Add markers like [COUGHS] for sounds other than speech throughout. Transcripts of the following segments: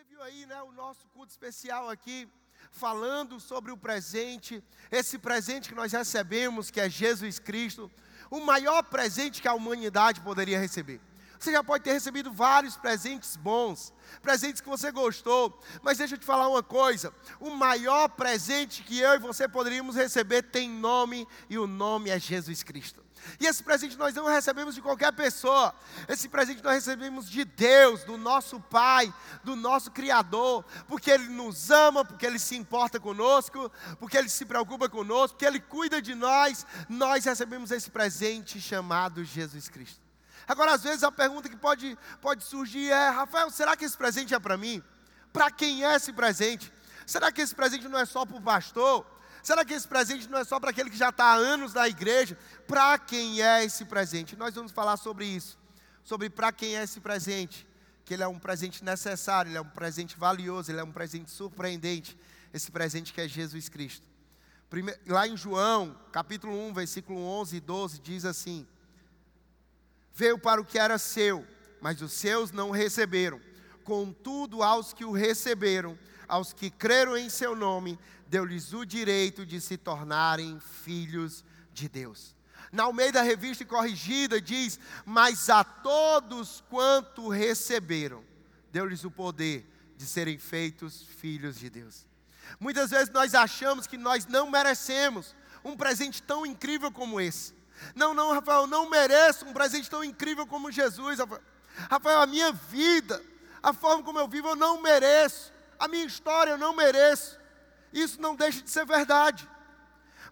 Você viu aí, né, o nosso culto especial aqui, falando sobre o presente, esse presente que nós recebemos, que é Jesus Cristo, o maior presente que a humanidade poderia receber. Você já pode ter recebido vários presentes bons, presentes que você gostou, mas deixa eu te falar uma coisa: o maior presente que eu e você poderíamos receber tem nome, e o nome é Jesus Cristo. E esse presente nós não recebemos de qualquer pessoa. Esse presente nós recebemos de Deus, do nosso Pai, do nosso Criador, porque Ele nos ama, porque Ele se importa conosco, porque Ele se preocupa conosco, porque Ele cuida de nós. Nós recebemos esse presente chamado Jesus Cristo. Agora, às vezes, a pergunta que pode, pode surgir é: Rafael, será que esse presente é para mim? Para quem é esse presente? Será que esse presente não é só para o pastor? Será que esse presente não é só para aquele que já está há anos na igreja? Para quem é esse presente? Nós vamos falar sobre isso, sobre para quem é esse presente. Que ele é um presente necessário, ele é um presente valioso, ele é um presente surpreendente. Esse presente que é Jesus Cristo. lá em João, capítulo 1, versículo 11 e 12, diz assim: Veio para o que era seu, mas os seus não receberam. Contudo, aos que o receberam, aos que creram em seu nome, deu-lhes o direito de se tornarem filhos de Deus. Na Almeida Revista Corrigida diz: Mas a todos quanto receberam, deu-lhes o poder de serem feitos filhos de Deus. Muitas vezes nós achamos que nós não merecemos um presente tão incrível como esse. Não, não, Rafael, não mereço um presente tão incrível como Jesus. Rafael, Rafael a minha vida, a forma como eu vivo, eu não mereço. A minha história eu não mereço. Isso não deixa de ser verdade.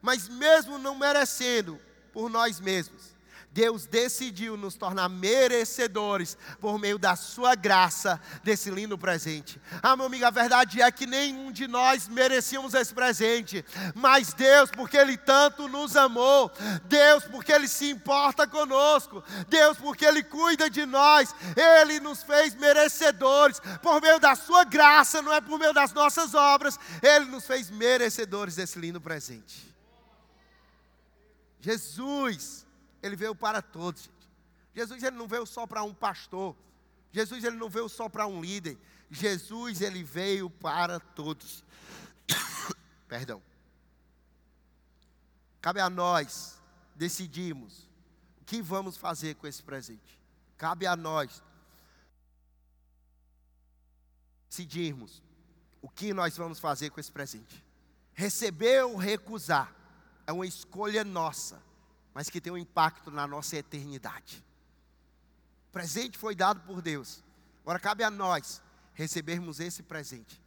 Mas mesmo não merecendo por nós mesmos, Deus decidiu nos tornar merecedores por meio da sua graça desse lindo presente. Ah, meu amigo, a verdade é que nenhum de nós merecíamos esse presente, mas Deus, porque Ele tanto nos amou, Deus, porque Ele se importa conosco, Deus, porque Ele cuida de nós, Ele nos fez merecedores por meio da sua graça, não é por meio das nossas obras, Ele nos fez merecedores desse lindo presente. Jesus ele veio para todos. Gente. Jesus ele não veio só para um pastor. Jesus ele não veio só para um líder. Jesus ele veio para todos. [COUGHS] Perdão. Cabe a nós decidirmos o que vamos fazer com esse presente. Cabe a nós decidirmos o que nós vamos fazer com esse presente. Receber ou recusar é uma escolha nossa mas que tem um impacto na nossa eternidade. O presente foi dado por Deus. Agora cabe a nós recebermos esse presente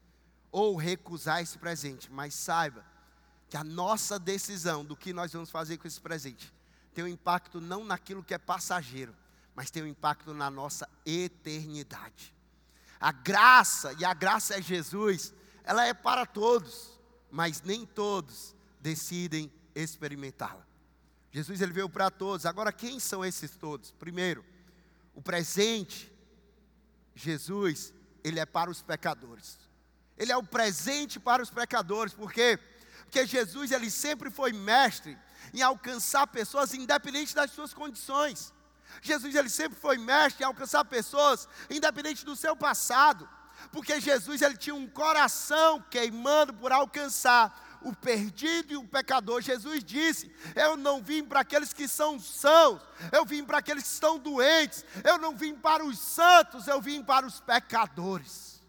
ou recusar esse presente, mas saiba que a nossa decisão do que nós vamos fazer com esse presente tem um impacto não naquilo que é passageiro, mas tem um impacto na nossa eternidade. A graça, e a graça é Jesus, ela é para todos, mas nem todos decidem experimentá-la. Jesus ele veio para todos. Agora, quem são esses todos? Primeiro, o presente, Jesus, ele é para os pecadores. Ele é o presente para os pecadores, por quê? Porque Jesus ele sempre foi mestre em alcançar pessoas independente das suas condições. Jesus ele sempre foi mestre em alcançar pessoas independente do seu passado, porque Jesus ele tinha um coração queimando por alcançar o perdido e o pecador. Jesus disse: Eu não vim para aqueles que são sãos, eu vim para aqueles que estão doentes, eu não vim para os santos, eu vim para os pecadores.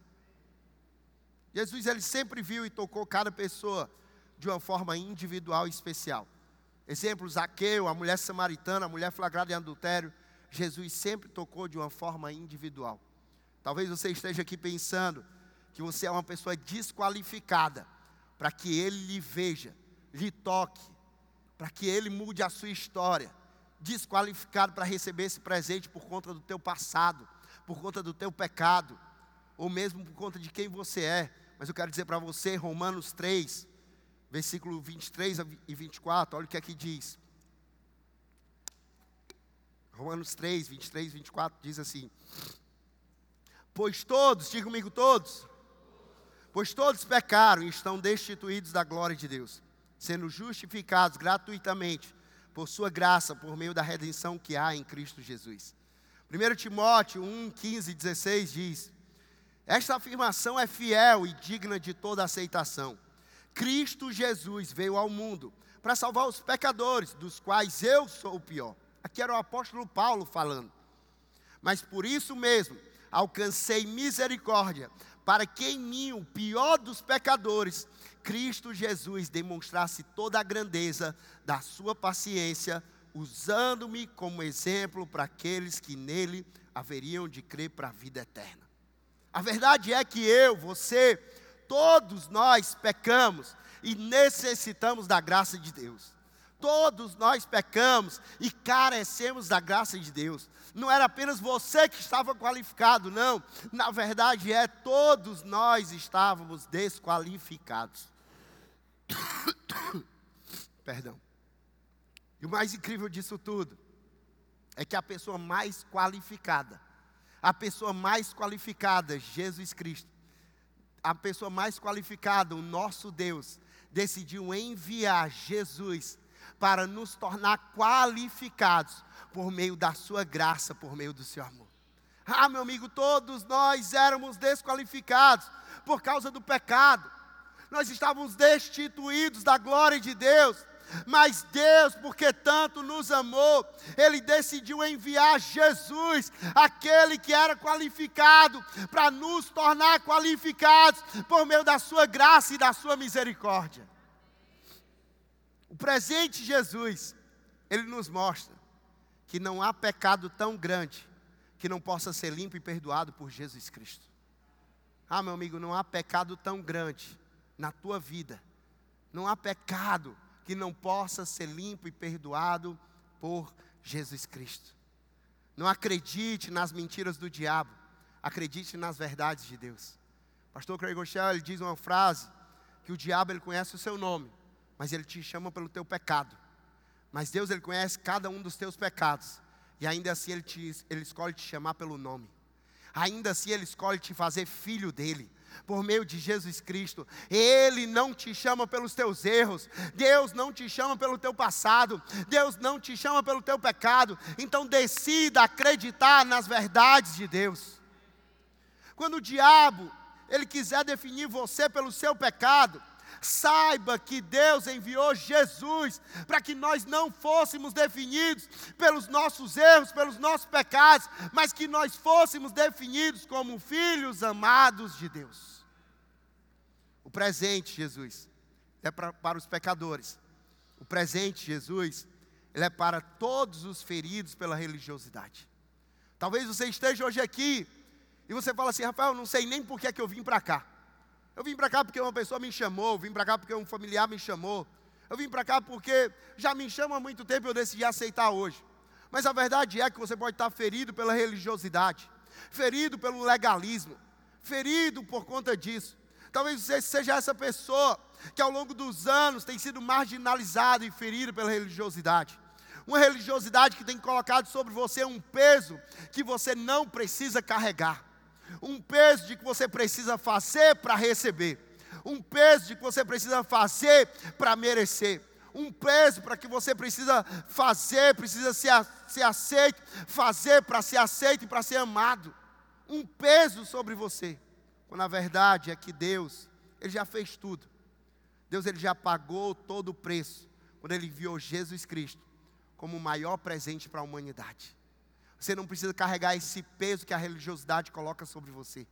Jesus ele sempre viu e tocou cada pessoa de uma forma individual e especial. Exemplo, Zaqueu, a mulher samaritana, a mulher flagrada em adultério, Jesus sempre tocou de uma forma individual. Talvez você esteja aqui pensando que você é uma pessoa desqualificada para que ele lhe veja, lhe toque, para que ele mude a sua história, desqualificado para receber esse presente por conta do teu passado, por conta do teu pecado, ou mesmo por conta de quem você é. Mas eu quero dizer para você, Romanos 3, versículo 23 e 24, olha o que aqui diz. Romanos 3, 23 e 24 diz assim: Pois todos, diga comigo todos, Pois todos pecaram e estão destituídos da glória de Deus, sendo justificados gratuitamente por sua graça, por meio da redenção que há em Cristo Jesus. 1 Timóteo 1, 15 e 16 diz: Esta afirmação é fiel e digna de toda aceitação. Cristo Jesus veio ao mundo para salvar os pecadores, dos quais eu sou o pior. Aqui era o apóstolo Paulo falando. Mas por isso mesmo, alcancei misericórdia, para que em mim, o pior dos pecadores, Cristo Jesus demonstrasse toda a grandeza da sua paciência, usando-me como exemplo para aqueles que nele haveriam de crer para a vida eterna. A verdade é que eu, você, todos nós pecamos e necessitamos da graça de Deus. Todos nós pecamos e carecemos da graça de Deus. Não era apenas você que estava qualificado, não. Na verdade é todos nós estávamos desqualificados. [COUGHS] Perdão. E o mais incrível disso tudo é que a pessoa mais qualificada, a pessoa mais qualificada, Jesus Cristo, a pessoa mais qualificada, o nosso Deus, decidiu enviar Jesus para nos tornar qualificados por meio da sua graça, por meio do seu amor. Ah, meu amigo, todos nós éramos desqualificados por causa do pecado. Nós estávamos destituídos da glória de Deus. Mas Deus, porque tanto nos amou, Ele decidiu enviar Jesus, aquele que era qualificado, para nos tornar qualificados por meio da Sua graça e da Sua misericórdia. Presente Jesus, Ele nos mostra que não há pecado tão grande que não possa ser limpo e perdoado por Jesus Cristo. Ah, meu amigo, não há pecado tão grande na tua vida, não há pecado que não possa ser limpo e perdoado por Jesus Cristo. Não acredite nas mentiras do diabo, acredite nas verdades de Deus. Pastor Craig Rochelle, diz uma frase que o diabo ele conhece o seu nome, mas ele te chama pelo teu pecado. Mas Deus ele conhece cada um dos teus pecados e ainda assim ele, te, ele escolhe te chamar pelo nome. Ainda assim ele escolhe te fazer filho dele por meio de Jesus Cristo. Ele não te chama pelos teus erros, Deus não te chama pelo teu passado, Deus não te chama pelo teu pecado. Então decida acreditar nas verdades de Deus. Quando o diabo ele quiser definir você pelo seu pecado, Saiba que Deus enviou Jesus para que nós não fôssemos definidos pelos nossos erros, pelos nossos pecados, mas que nós fôssemos definidos como filhos amados de Deus. O presente, Jesus, é para, para os pecadores. O presente, Jesus, ele é para todos os feridos pela religiosidade. Talvez você esteja hoje aqui e você fala assim, Rafael, não sei nem por que, é que eu vim para cá. Eu vim para cá porque uma pessoa me chamou, eu vim para cá porque um familiar me chamou. Eu vim para cá porque já me chama há muito tempo e eu decidi aceitar hoje. Mas a verdade é que você pode estar ferido pela religiosidade, ferido pelo legalismo, ferido por conta disso. Talvez você seja essa pessoa que ao longo dos anos tem sido marginalizado e ferido pela religiosidade. Uma religiosidade que tem colocado sobre você um peso que você não precisa carregar um peso de que você precisa fazer para receber, um peso de que você precisa fazer para merecer, um peso para que você precisa fazer, precisa ser, ser aceito, fazer para ser aceito e para ser amado, um peso sobre você, quando a verdade é que Deus, Ele já fez tudo, Deus Ele já pagou todo o preço, quando Ele enviou Jesus Cristo como o maior presente para a humanidade. Você não precisa carregar esse peso que a religiosidade coloca sobre você.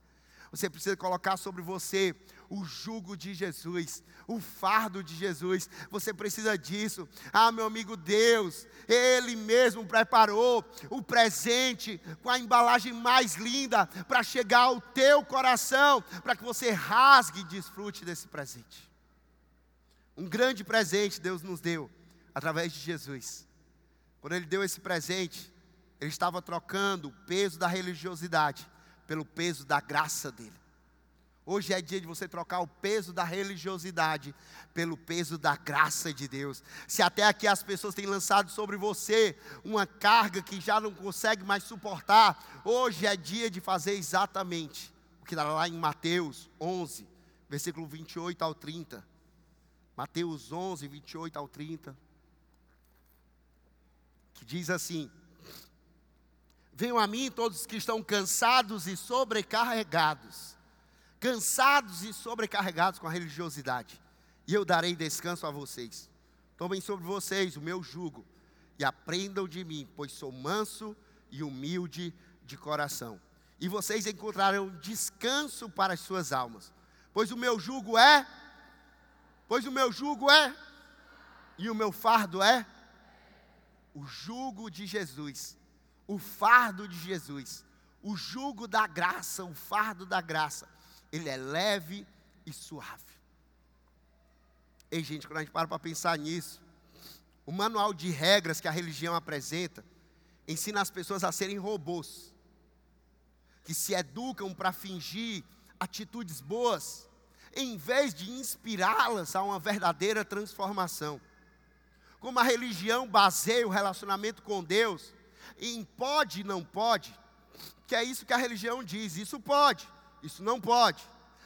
Você precisa colocar sobre você o jugo de Jesus, o fardo de Jesus. Você precisa disso. Ah, meu amigo Deus, Ele mesmo preparou o presente com a embalagem mais linda para chegar ao teu coração, para que você rasgue e desfrute desse presente. Um grande presente Deus nos deu através de Jesus. Quando Ele deu esse presente, ele estava trocando o peso da religiosidade pelo peso da graça dele. Hoje é dia de você trocar o peso da religiosidade pelo peso da graça de Deus. Se até aqui as pessoas têm lançado sobre você uma carga que já não consegue mais suportar, hoje é dia de fazer exatamente o que está lá em Mateus 11, versículo 28 ao 30. Mateus 11, 28 ao 30. Que diz assim: Venham a mim todos que estão cansados e sobrecarregados, cansados e sobrecarregados com a religiosidade, e eu darei descanso a vocês. Tomem sobre vocês o meu jugo e aprendam de mim, pois sou manso e humilde de coração. E vocês encontrarão descanso para as suas almas, pois o meu jugo é, pois o meu jugo é, e o meu fardo é o jugo de Jesus, o fardo de Jesus, o jugo da graça, o fardo da graça ele é leve e suave. Ei, gente, quando a gente para para pensar nisso, o manual de regras que a religião apresenta ensina as pessoas a serem robôs, que se educam para fingir atitudes boas, em vez de inspirá-las a uma verdadeira transformação. Como a religião baseia o relacionamento com Deus em pode e não pode, que é isso que a religião diz, isso pode. Isso não pode.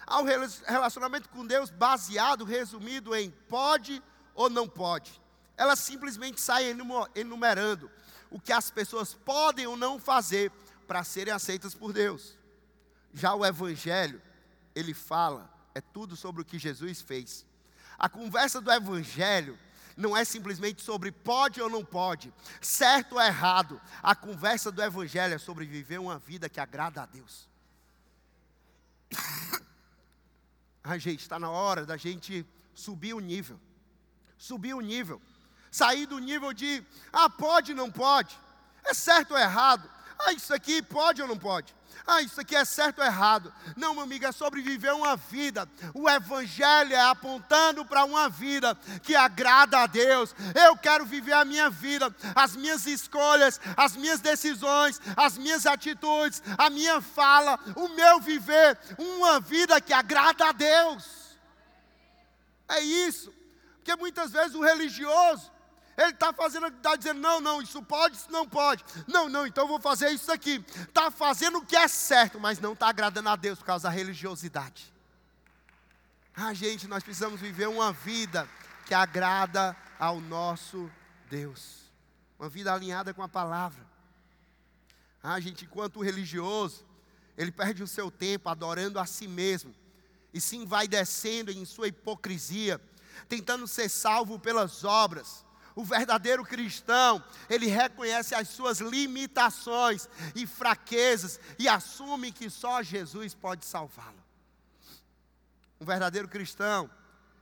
Há um relacionamento com Deus baseado, resumido em pode ou não pode. Ela simplesmente sai enumerando o que as pessoas podem ou não fazer para serem aceitas por Deus. Já o Evangelho, ele fala, é tudo sobre o que Jesus fez. A conversa do Evangelho não é simplesmente sobre pode ou não pode, certo ou errado. A conversa do Evangelho é sobre viver uma vida que agrada a Deus. [LAUGHS] A gente, está na hora da gente subir o nível. Subir o nível. Sair do nível de, ah, pode, não pode. É certo ou errado. Ah, isso aqui pode ou não pode? Ah, isso aqui é certo ou errado? Não, meu amigo, é sobre viver uma vida. O Evangelho é apontando para uma vida que agrada a Deus. Eu quero viver a minha vida, as minhas escolhas, as minhas decisões, as minhas atitudes, a minha fala, o meu viver, uma vida que agrada a Deus. É isso. Porque muitas vezes o religioso, ele está fazendo, está dizendo, não, não, isso pode, isso não pode. Não, não, então vou fazer isso aqui. Está fazendo o que é certo, mas não está agradando a Deus por causa da religiosidade. Ah, gente, nós precisamos viver uma vida que agrada ao nosso Deus. Uma vida alinhada com a palavra. Ah, gente, enquanto religioso, ele perde o seu tempo adorando a si mesmo e se vai descendo em sua hipocrisia, tentando ser salvo pelas obras o verdadeiro cristão, ele reconhece as suas limitações e fraquezas e assume que só Jesus pode salvá-lo. Um verdadeiro cristão,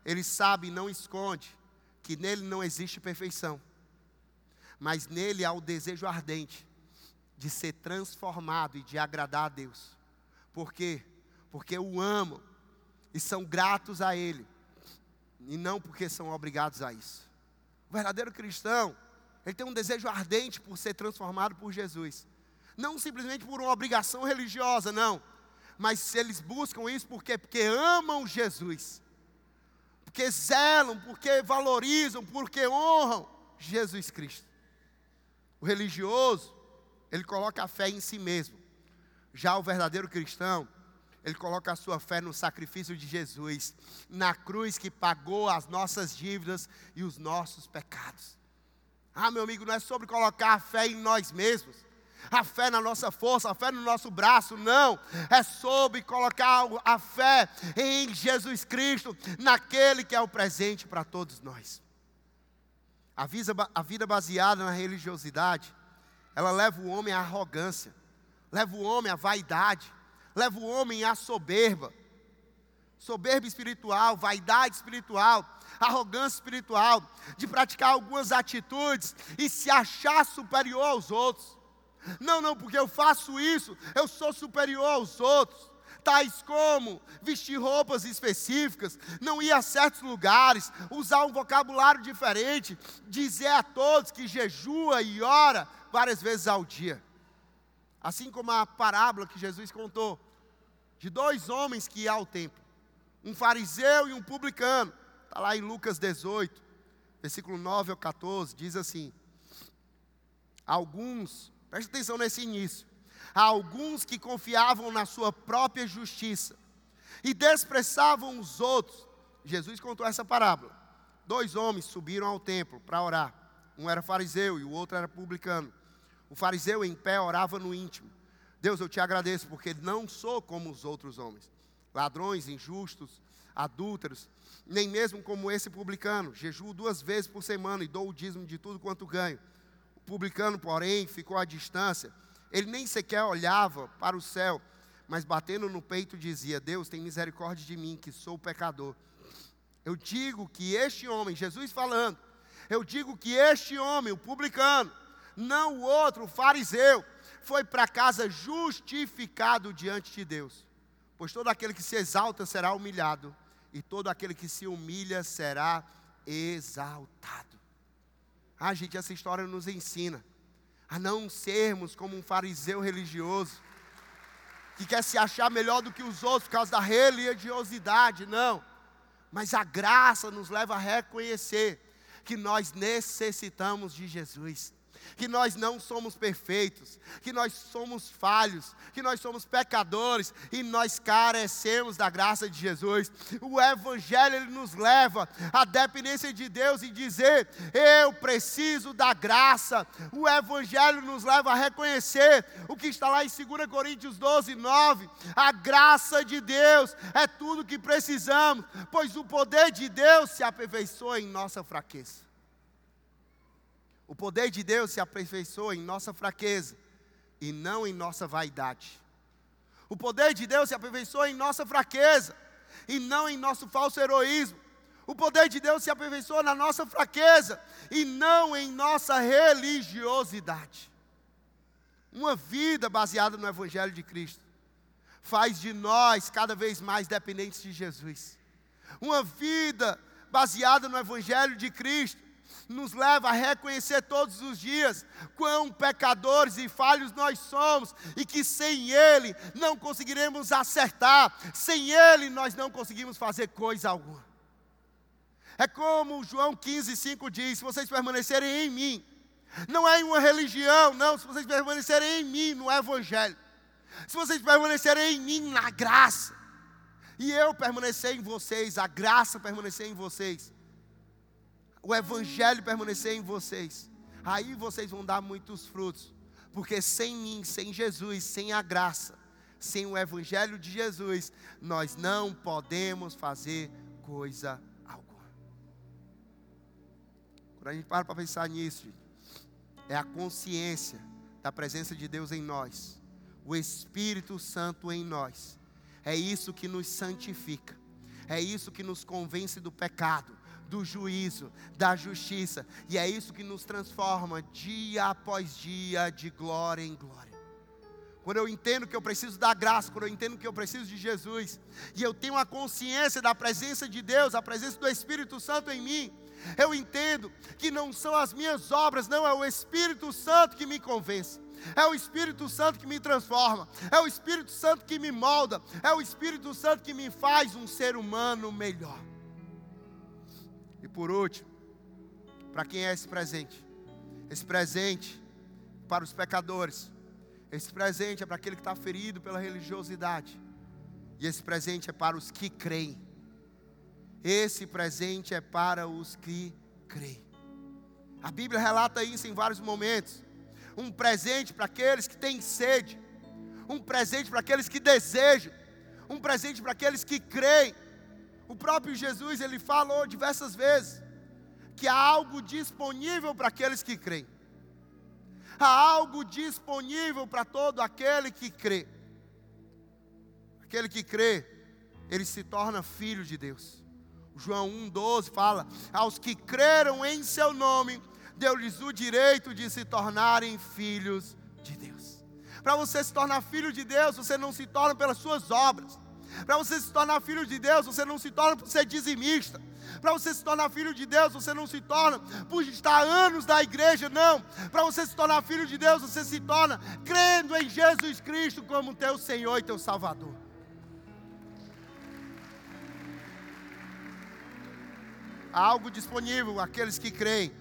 ele sabe e não esconde que nele não existe perfeição, mas nele há o desejo ardente de ser transformado e de agradar a Deus. Por quê? Porque o amam e são gratos a Ele, e não porque são obrigados a isso. O verdadeiro cristão, ele tem um desejo ardente por ser transformado por Jesus. Não simplesmente por uma obrigação religiosa, não. Mas eles buscam isso porque, porque amam Jesus. Porque zelam, porque valorizam, porque honram Jesus Cristo. O religioso, ele coloca a fé em si mesmo. Já o verdadeiro cristão, ele coloca a sua fé no sacrifício de Jesus, na cruz que pagou as nossas dívidas e os nossos pecados. Ah, meu amigo, não é sobre colocar a fé em nós mesmos, a fé na nossa força, a fé no nosso braço, não. É sobre colocar a fé em Jesus Cristo, naquele que é o presente para todos nós. A vida, a vida baseada na religiosidade, ela leva o homem à arrogância, leva o homem à vaidade leva o homem à soberba. Soberba espiritual, vaidade espiritual, arrogância espiritual, de praticar algumas atitudes e se achar superior aos outros. Não, não, porque eu faço isso, eu sou superior aos outros. Tais como vestir roupas específicas, não ir a certos lugares, usar um vocabulário diferente, dizer a todos que jejua e ora várias vezes ao dia. Assim como a parábola que Jesus contou de dois homens que iam ao templo, um fariseu e um publicano. Está lá em Lucas 18, versículo 9 ao 14, diz assim: Alguns, preste atenção nesse início, alguns que confiavam na sua própria justiça e desprezavam os outros. Jesus contou essa parábola. Dois homens subiram ao templo para orar. Um era fariseu e o outro era publicano. O fariseu em pé orava no íntimo. Deus, eu te agradeço porque não sou como os outros homens, ladrões, injustos, adúlteros, nem mesmo como esse publicano. Jejuo duas vezes por semana e dou o dízimo de tudo quanto ganho. O publicano, porém, ficou à distância. Ele nem sequer olhava para o céu, mas batendo no peito dizia: Deus, tem misericórdia de mim, que sou pecador. Eu digo que este homem, Jesus falando, eu digo que este homem, o publicano, não o outro, o fariseu, foi para casa justificado diante de Deus. Pois todo aquele que se exalta será humilhado, e todo aquele que se humilha será exaltado. Ah, gente, essa história nos ensina a não sermos como um fariseu religioso, que quer se achar melhor do que os outros por causa da religiosidade, não. Mas a graça nos leva a reconhecer que nós necessitamos de Jesus que nós não somos perfeitos, que nós somos falhos, que nós somos pecadores e nós carecemos da graça de Jesus. O Evangelho ele nos leva à dependência de Deus e dizer: Eu preciso da graça. O Evangelho nos leva a reconhecer o que está lá em 2 Coríntios 12, 9: A graça de Deus é tudo que precisamos, pois o poder de Deus se aperfeiçoa em nossa fraqueza. O poder de Deus se aperfeiçoa em nossa fraqueza e não em nossa vaidade. O poder de Deus se aperfeiçoa em nossa fraqueza e não em nosso falso heroísmo. O poder de Deus se aperfeiçoa na nossa fraqueza e não em nossa religiosidade. Uma vida baseada no Evangelho de Cristo faz de nós cada vez mais dependentes de Jesus. Uma vida baseada no Evangelho de Cristo nos leva a reconhecer todos os dias quão pecadores e falhos nós somos e que sem Ele não conseguiremos acertar, sem Ele nós não conseguimos fazer coisa alguma. É como João 15,5 diz: se vocês permanecerem em mim, não é em uma religião, não, se vocês permanecerem em mim, no Evangelho, se vocês permanecerem em mim na graça, e eu permanecer em vocês, a graça permanecer em vocês, o Evangelho permanecer em vocês, aí vocês vão dar muitos frutos, porque sem mim, sem Jesus, sem a graça, sem o Evangelho de Jesus, nós não podemos fazer coisa alguma. Quando a gente para para pensar nisso, é a consciência da presença de Deus em nós, o Espírito Santo em nós, é isso que nos santifica, é isso que nos convence do pecado, do juízo, da justiça. E é isso que nos transforma dia após dia, de glória em glória. Quando eu entendo que eu preciso da graça, quando eu entendo que eu preciso de Jesus, e eu tenho a consciência da presença de Deus, a presença do Espírito Santo em mim, eu entendo que não são as minhas obras, não, é o Espírito Santo que me convence. É o Espírito Santo que me transforma, é o Espírito Santo que me molda, é o Espírito Santo que me faz um ser humano melhor. E por último, para quem é esse presente? Esse presente para os pecadores. Esse presente é para aquele que está ferido pela religiosidade. E esse presente é para os que creem. Esse presente é para os que creem. A Bíblia relata isso em vários momentos. Um presente para aqueles que têm sede. Um presente para aqueles que desejam. Um presente para aqueles que creem. O próprio Jesus, ele falou diversas vezes que há algo disponível para aqueles que creem. Há algo disponível para todo aquele que crê. Aquele que crê, ele se torna filho de Deus. João 1,12 fala: Aos que creram em seu nome, deu-lhes o direito de se tornarem filhos de Deus. Para você se tornar filho de Deus, você não se torna pelas suas obras, para você se tornar filho de Deus, você não se torna por ser dizimista. Para você se tornar filho de Deus, você não se torna por estar anos na igreja, não. Para você se tornar filho de Deus, você se torna crendo em Jesus Cristo como teu Senhor e teu Salvador. Há algo disponível, aqueles que creem,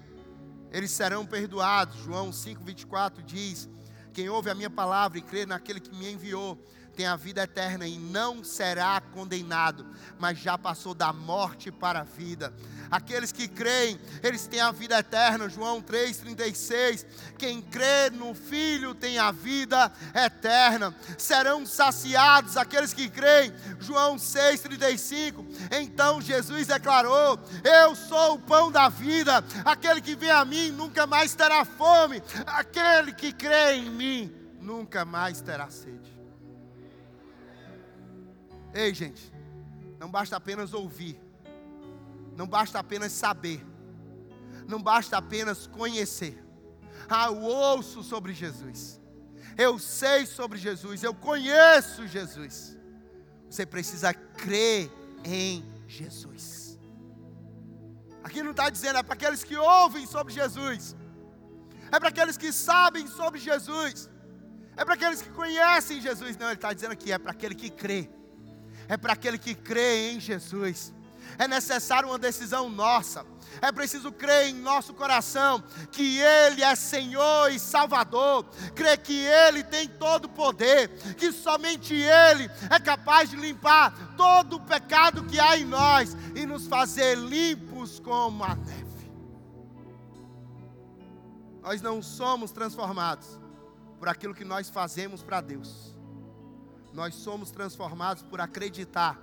eles serão perdoados. João 5,24 diz: Quem ouve a minha palavra e crê naquele que me enviou, tem a vida eterna e não será condenado, mas já passou da morte para a vida. Aqueles que creem, eles têm a vida eterna. João 3,36. Quem crê no Filho tem a vida eterna. Serão saciados aqueles que creem. João 6,35. Então Jesus declarou: Eu sou o pão da vida. Aquele que vem a mim nunca mais terá fome. Aquele que crê em mim nunca mais terá sede. Ei, gente, não basta apenas ouvir não basta apenas saber, não basta apenas conhecer. Ah, eu ouço sobre Jesus, eu sei sobre Jesus, eu conheço Jesus. Você precisa crer em Jesus. Aqui não está dizendo, é para aqueles que ouvem sobre Jesus, é para aqueles que sabem sobre Jesus, é para aqueles que conhecem Jesus. Não, ele está dizendo aqui, é para aquele que crê, é para aquele que crê em Jesus é necessário uma decisão nossa. É preciso crer em nosso coração que Ele é Senhor e Salvador, crer que Ele tem todo o poder, que somente Ele é capaz de limpar todo o pecado que há em nós e nos fazer limpos como a neve. Nós não somos transformados por aquilo que nós fazemos para Deus, nós somos transformados por acreditar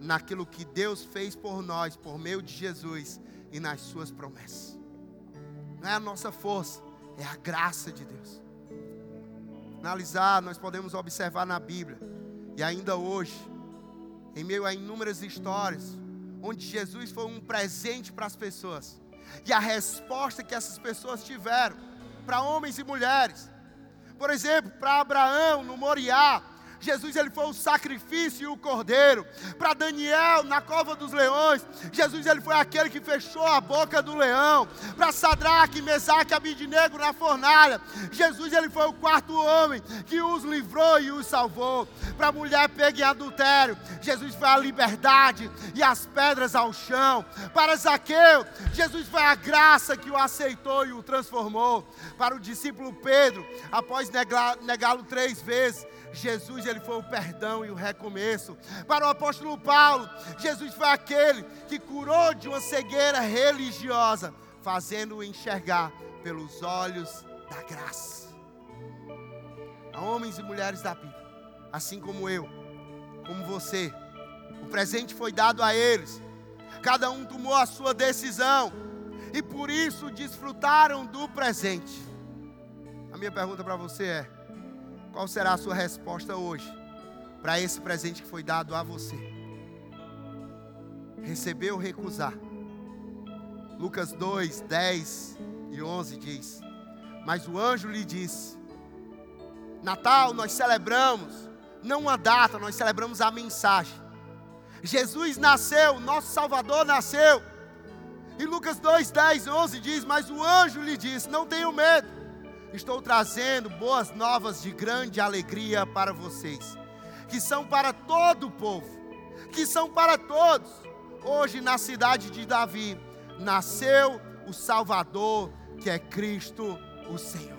naquilo que Deus fez por nós, por meio de Jesus e nas Suas promessas. Não é a nossa força, é a graça de Deus. Analisar, nós podemos observar na Bíblia, e ainda hoje, em meio a inúmeras histórias, onde Jesus foi um presente para as pessoas, e a resposta que essas pessoas tiveram, para homens e mulheres. Por exemplo, para Abraão no Moriá, Jesus ele foi o sacrifício e o cordeiro. Para Daniel na cova dos leões, Jesus ele foi aquele que fechou a boca do leão. Para Sadraque, Mesaque Abidnego na fornalha, Jesus ele foi o quarto homem que os livrou e os salvou. Para a mulher pega em adultério, Jesus foi a liberdade e as pedras ao chão. Para Zaqueu, Jesus foi a graça que o aceitou e o transformou. Para o discípulo Pedro, após negá-lo três vezes, Jesus ele foi o perdão e o recomeço. Para o apóstolo Paulo, Jesus foi aquele que curou de uma cegueira religiosa, fazendo-o enxergar pelos olhos da graça. A homens e mulheres da Bíblia, assim como eu, como você, o presente foi dado a eles. Cada um tomou a sua decisão e por isso desfrutaram do presente. A minha pergunta para você é: qual será a sua resposta hoje para esse presente que foi dado a você? Receber ou recusar? Lucas 2, 10 e 11 diz: Mas o anjo lhe disse: Natal nós celebramos, não uma data, nós celebramos a mensagem. Jesus nasceu, nosso Salvador nasceu. E Lucas 2, 10 e 11 diz: Mas o anjo lhe disse: Não tenham medo estou trazendo boas novas de grande alegria para vocês, que são para todo o povo, que são para todos. Hoje, na cidade de Davi, nasceu o Salvador, que é Cristo o Senhor.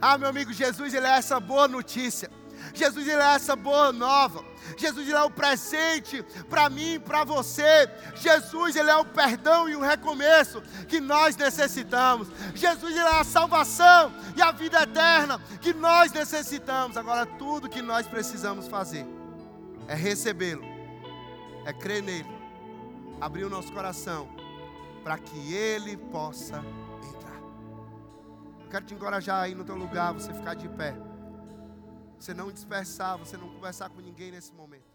Ah, meu amigo, Jesus, ele é essa boa notícia. Jesus é essa boa nova. Jesus ele é o presente para mim e para você. Jesus ele é o perdão e o recomeço que nós necessitamos. Jesus ele é a salvação e a vida eterna que nós necessitamos. Agora tudo que nós precisamos fazer é recebê-lo, é crer nele, abrir o nosso coração para que ele possa entrar. Eu quero te encorajar aí no teu lugar, você ficar de pé você não dispersar, você não conversar com ninguém nesse momento.